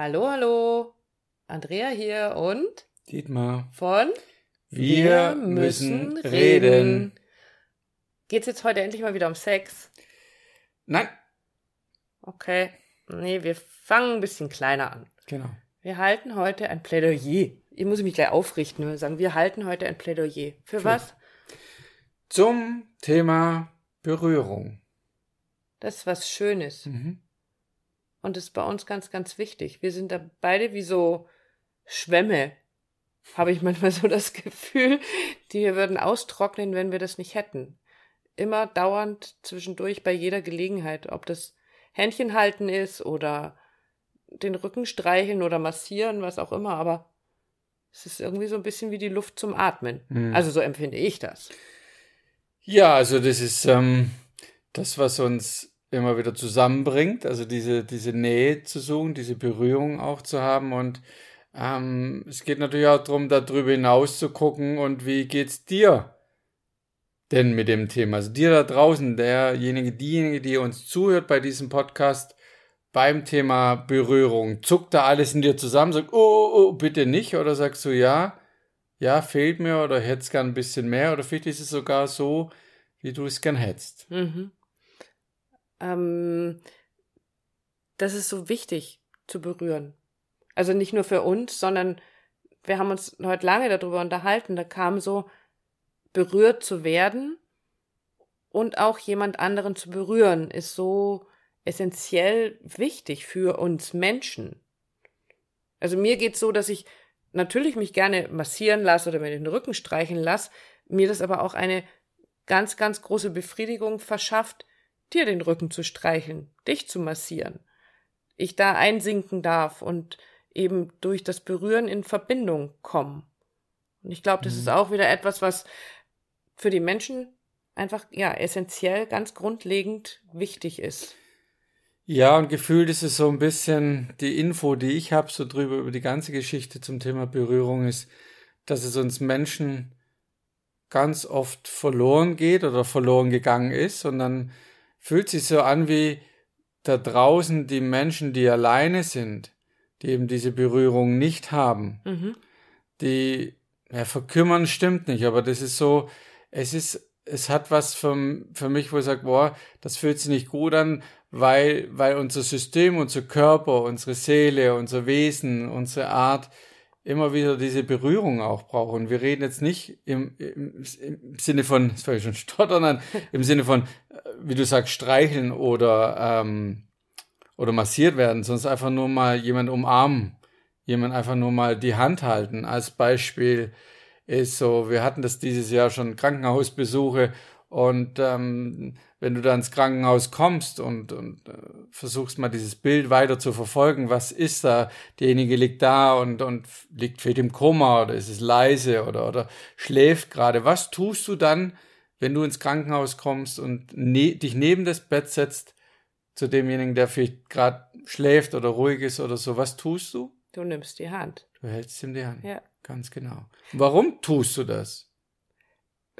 Hallo, hallo. Andrea hier und Dietmar. von Wir, müssen reden. Geht's jetzt heute endlich mal wieder um Sex? Nein. Okay. Nee, wir fangen ein bisschen kleiner an. Genau. Wir halten heute ein Plädoyer. Ich muss mich gleich aufrichten und sagen, wir halten heute ein Plädoyer. Für was? Zum Thema Berührung. Das ist was Schönes. Mhm. Und das ist bei uns ganz, ganz wichtig. Wir sind da beide wie so Schwämme, habe ich manchmal so das Gefühl, die wir würden austrocknen, wenn wir das nicht hätten. Immer dauernd zwischendurch bei jeder Gelegenheit, ob das Händchen halten ist oder den Rücken streicheln oder massieren, was auch immer, aber es ist irgendwie so ein bisschen wie die Luft zum Atmen. Mhm. Also so empfinde ich das. Ja, also das ist ähm, das, was uns immer wieder zusammenbringt, also diese, diese Nähe zu suchen, diese Berührung auch zu haben und ähm, es geht natürlich auch darum, darüber hinaus zu gucken und wie geht's dir denn mit dem Thema? Also dir da draußen, derjenige, diejenige, die uns zuhört bei diesem Podcast beim Thema Berührung, zuckt da alles in dir zusammen, sagt, oh, oh, oh, bitte nicht, oder sagst du, ja, ja, fehlt mir oder hätte es gern ein bisschen mehr oder vielleicht ist es sogar so, wie du es gern hättest. Mhm. Ähm, das ist so wichtig zu berühren. Also nicht nur für uns, sondern wir haben uns heute lange darüber unterhalten. Da kam so, berührt zu werden und auch jemand anderen zu berühren, ist so essentiell wichtig für uns Menschen. Also mir geht's so, dass ich natürlich mich gerne massieren lasse oder mir den Rücken streicheln lasse, mir das aber auch eine ganz, ganz große Befriedigung verschafft, dir den Rücken zu streicheln, dich zu massieren. Ich da einsinken darf und eben durch das Berühren in Verbindung kommen. Und ich glaube, das Mhm. ist auch wieder etwas, was für die Menschen einfach, ja, essentiell, ganz grundlegend wichtig ist. Ja, und gefühlt ist es so ein bisschen die Info, die ich habe, so drüber über die ganze Geschichte zum Thema Berührung ist, dass es uns Menschen ganz oft verloren geht oder verloren gegangen ist. Und dann fühlt sich so an wie da draußen die Menschen, die alleine sind, die eben diese Berührung nicht haben, Mhm. die ja, verkümmern stimmt nicht, aber das ist so, es ist, es hat was für, für mich, wo ich sage, boah, das fühlt sich nicht gut an, weil, weil unser System, unser Körper, unsere Seele, unser Wesen, unsere Art immer wieder diese Berührung auch brauchen. Wir reden jetzt nicht im, im, im Sinne von, das ich schon stottern an, im Sinne von, äh, wie du sagst, streicheln oder, ähm, oder massiert werden, sondern einfach nur mal jemand umarmen, jemand einfach nur mal die Hand halten. Als Beispiel ist so, wir hatten das dieses Jahr schon Krankenhausbesuche und ähm, wenn du da ins Krankenhaus kommst und, und äh, versuchst mal dieses Bild weiter zu verfolgen, was ist da? Derjenige liegt da und, und liegt vielleicht im Koma oder ist es leise oder, oder schläft gerade. Was tust du dann, wenn du ins Krankenhaus kommst und ne dich neben das Bett setzt zu demjenigen, der vielleicht gerade schläft oder ruhig ist oder so? Was tust du? Du nimmst die Hand. Du hältst ihm die Hand. Ja. Ganz genau. Warum tust du das?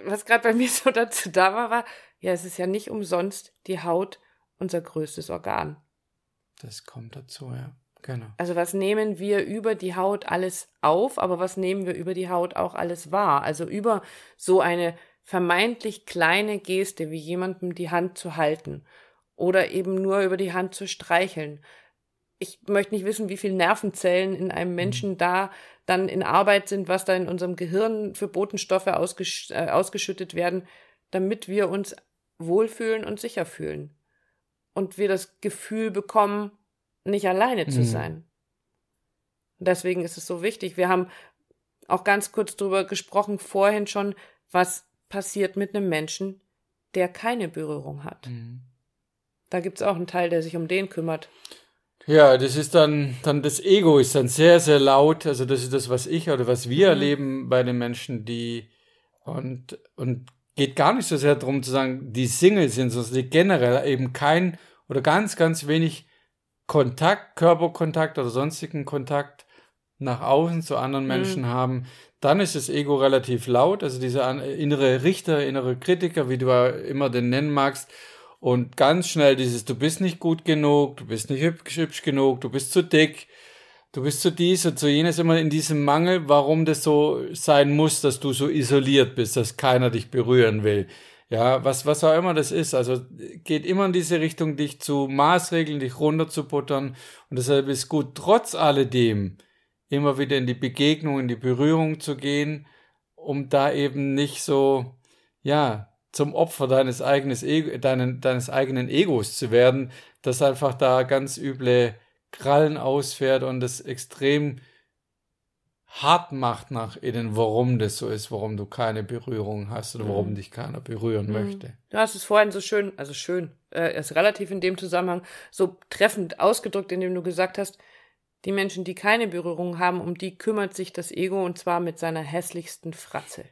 Was gerade bei mir so dazu da war, war, ja, es ist ja nicht umsonst die Haut unser größtes Organ. Das kommt dazu, ja. Genau. Also was nehmen wir über die Haut alles auf, aber was nehmen wir über die Haut auch alles wahr? Also über so eine vermeintlich kleine Geste wie jemandem die Hand zu halten oder eben nur über die Hand zu streicheln. Ich möchte nicht wissen, wie viele Nervenzellen in einem Menschen da dann in Arbeit sind, was da in unserem Gehirn für Botenstoffe ausgesch äh, ausgeschüttet werden, damit wir uns wohlfühlen und sicher fühlen. Und wir das Gefühl bekommen, nicht alleine zu Mhm. sein. Deswegen ist es so wichtig. Wir haben auch ganz kurz drüber gesprochen vorhin schon, was passiert mit einem Menschen, der keine Berührung hat. Mhm. Da gibt's auch einen Teil, der sich um den kümmert. Ja, das ist dann, dann das Ego ist dann sehr, sehr laut. Also das ist das, was ich oder was wir Mhm. erleben bei den Menschen, die und, und geht gar nicht so sehr darum zu sagen, die Single sind, sondern die generell eben kein oder ganz, ganz wenig Kontakt, Körperkontakt oder sonstigen Kontakt nach außen zu anderen Mhm. Menschen haben, dann ist das Ego relativ laut, also dieser innere Richter, innere Kritiker, wie du immer den nennen magst, und ganz schnell dieses, du bist nicht gut genug, du bist nicht hübsch, hübsch genug, du bist zu dick, du bist zu dies und zu jenes immer in diesem Mangel, warum das so sein muss, dass du so isoliert bist, dass keiner dich berühren will. Ja, was, was auch immer das ist. Also geht immer in diese Richtung, dich zu maßregeln, dich runterzubuttern. Und deshalb ist gut, trotz alledem immer wieder in die Begegnung, in die Berührung zu gehen, um da eben nicht so, ja, zum Opfer deines, eigenes Ego, deinen, deines eigenen Egos zu werden, das einfach da ganz üble Krallen ausfährt und das extrem hart macht nach innen, warum das so ist, warum du keine Berührung hast oder warum mhm. dich keiner berühren mhm. möchte. Du hast es vorhin so schön, also schön, äh, ist relativ in dem Zusammenhang so treffend ausgedrückt, indem du gesagt hast, die Menschen, die keine Berührung haben, um die kümmert sich das Ego und zwar mit seiner hässlichsten Fratze.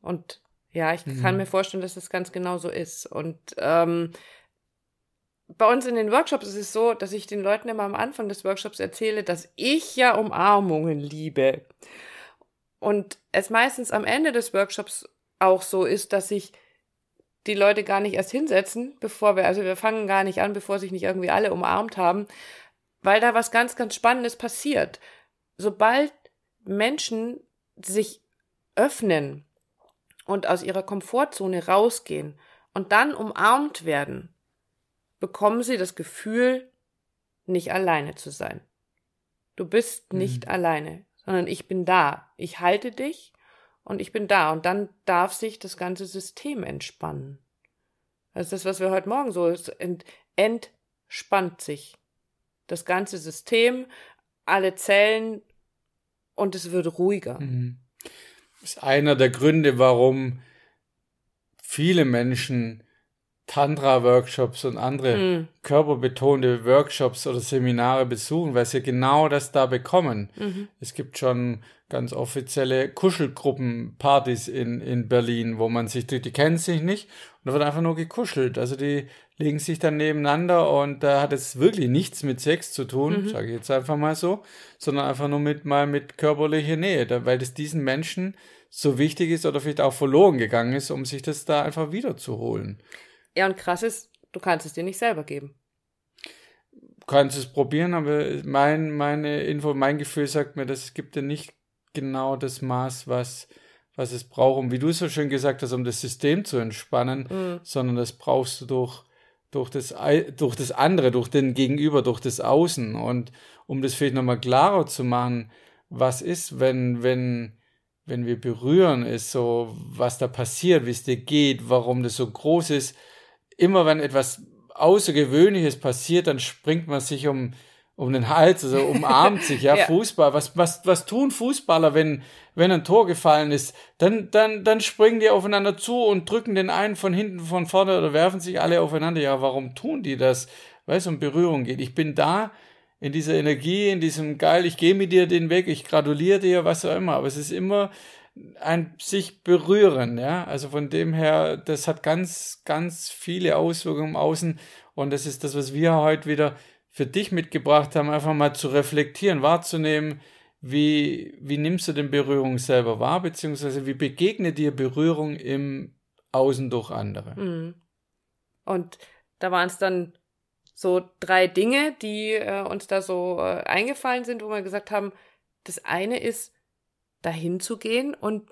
Und ja, ich mhm. kann mir vorstellen, dass das ganz genau so ist. Und ähm, bei uns in den Workshops ist es so, dass ich den Leuten immer am Anfang des Workshops erzähle, dass ich ja Umarmungen liebe. Und es meistens am Ende des Workshops auch so ist, dass sich die Leute gar nicht erst hinsetzen, bevor wir, also wir fangen gar nicht an, bevor sich nicht irgendwie alle umarmt haben, weil da was ganz, ganz Spannendes passiert. Sobald Menschen sich öffnen und aus ihrer Komfortzone rausgehen und dann umarmt werden, bekommen sie das Gefühl, nicht alleine zu sein. Du bist mhm. nicht mhm. alleine, sondern ich bin da. Ich halte dich und ich bin da. Und dann darf sich das ganze System entspannen. Das ist das, was wir heute Morgen so, es ent, entspannt sich. Das ganze System, alle Zellen und es wird ruhiger. Mhm. Ist einer der Gründe, warum viele Menschen Tantra-Workshops und andere mhm. körperbetonte Workshops oder Seminare besuchen, weil sie genau das da bekommen. Mhm. Es gibt schon ganz offizielle Kuschelgruppenpartys in, in Berlin, wo man sich, die, die kennen sich nicht und da wird einfach nur gekuschelt. Also die legen sich dann nebeneinander und da hat es wirklich nichts mit Sex zu tun, mhm. sage ich jetzt einfach mal so, sondern einfach nur mit mal mit körperlicher Nähe, da, weil das diesen Menschen so wichtig ist oder vielleicht auch verloren gegangen ist, um sich das da einfach wiederzuholen. Ja, und krass ist, du kannst es dir nicht selber geben. Du kannst es probieren, aber mein, meine Info, mein Gefühl sagt mir, dass es gibt dir nicht genau das Maß, was, was es braucht, um, wie du so schön gesagt hast, um das System zu entspannen, mhm. sondern das brauchst du durch, durch, das, durch das andere, durch den Gegenüber, durch das Außen. Und um das vielleicht nochmal klarer zu machen, was ist, wenn, wenn, wenn wir berühren, ist so, was da passiert, wie es dir geht, warum das so groß ist, immer wenn etwas Außergewöhnliches passiert, dann springt man sich um, um den Hals, also umarmt sich, ja, ja, Fußball. Was, was, was tun Fußballer, wenn, wenn ein Tor gefallen ist? Dann, dann, dann springen die aufeinander zu und drücken den einen von hinten, von vorne oder werfen sich alle aufeinander. Ja, warum tun die das? Weil es um Berührung geht. Ich bin da in dieser Energie, in diesem geil, ich gehe mit dir den Weg, ich gratuliere dir, was auch immer. Aber es ist immer, ein sich berühren, ja. Also von dem her, das hat ganz, ganz viele Auswirkungen im Außen und das ist das, was wir heute wieder für dich mitgebracht haben, einfach mal zu reflektieren, wahrzunehmen, wie, wie nimmst du denn Berührung selber wahr, beziehungsweise wie begegnet dir Berührung im Außen durch andere. Mhm. Und da waren es dann so drei Dinge, die äh, uns da so äh, eingefallen sind, wo wir gesagt haben, das eine ist, dahin zu gehen und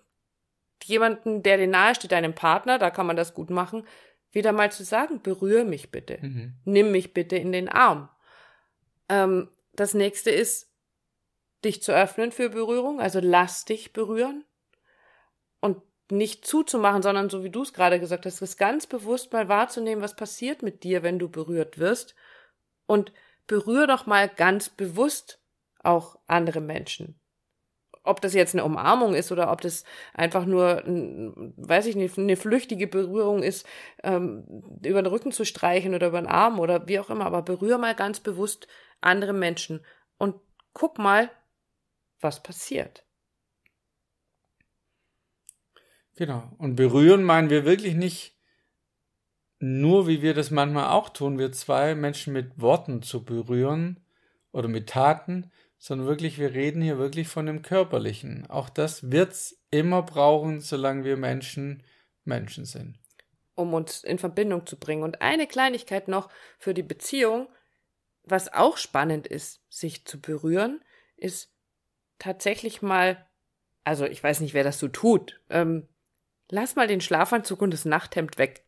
jemanden, der dir nahe steht, deinem Partner, da kann man das gut machen, wieder mal zu sagen, berühre mich bitte, mhm. nimm mich bitte in den Arm. Ähm, das nächste ist, dich zu öffnen für Berührung, also lass dich berühren und nicht zuzumachen, sondern so wie du es gerade gesagt hast, es ganz bewusst mal wahrzunehmen, was passiert mit dir, wenn du berührt wirst und berühre doch mal ganz bewusst auch andere Menschen ob das jetzt eine Umarmung ist oder ob das einfach nur, weiß ich nicht, eine flüchtige Berührung ist, ähm, über den Rücken zu streichen oder über den Arm oder wie auch immer, aber berühre mal ganz bewusst andere Menschen und guck mal, was passiert. Genau. Und berühren meinen wir wirklich nicht nur, wie wir das manchmal auch tun, wir zwei Menschen mit Worten zu berühren oder mit Taten, sondern wirklich, wir reden hier wirklich von dem Körperlichen. Auch das wird's immer brauchen, solange wir Menschen Menschen sind. Um uns in Verbindung zu bringen. Und eine Kleinigkeit noch für die Beziehung. was auch spannend ist, sich zu berühren, ist tatsächlich mal, also ich weiß nicht, wer das so tut, ähm, lasst mal den Schlafanzug und das Nachthemd weg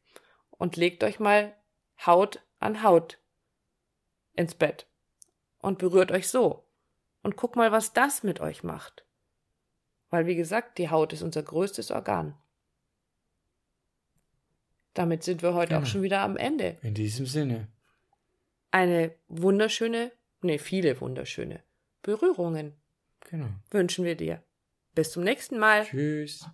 und legt euch mal Haut an Haut ins Bett und berührt euch so. Und guck mal, was das mit euch macht. Weil, wie gesagt, die Haut ist unser größtes Organ. Damit sind wir heute genau. auch schon wieder am Ende. In diesem Sinne. Eine wunderschöne, nee, viele wunderschöne Berührungen. Genau. Wünschen wir dir. Bis zum nächsten Mal. Tschüss.